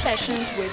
Sessions with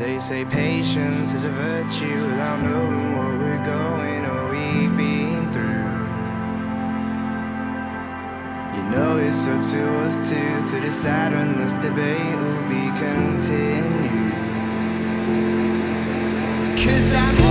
They say patience is a virtue without knowing what we're going or we've been through. You know it's up to us two to decide when this debate will be continued. Cause I'm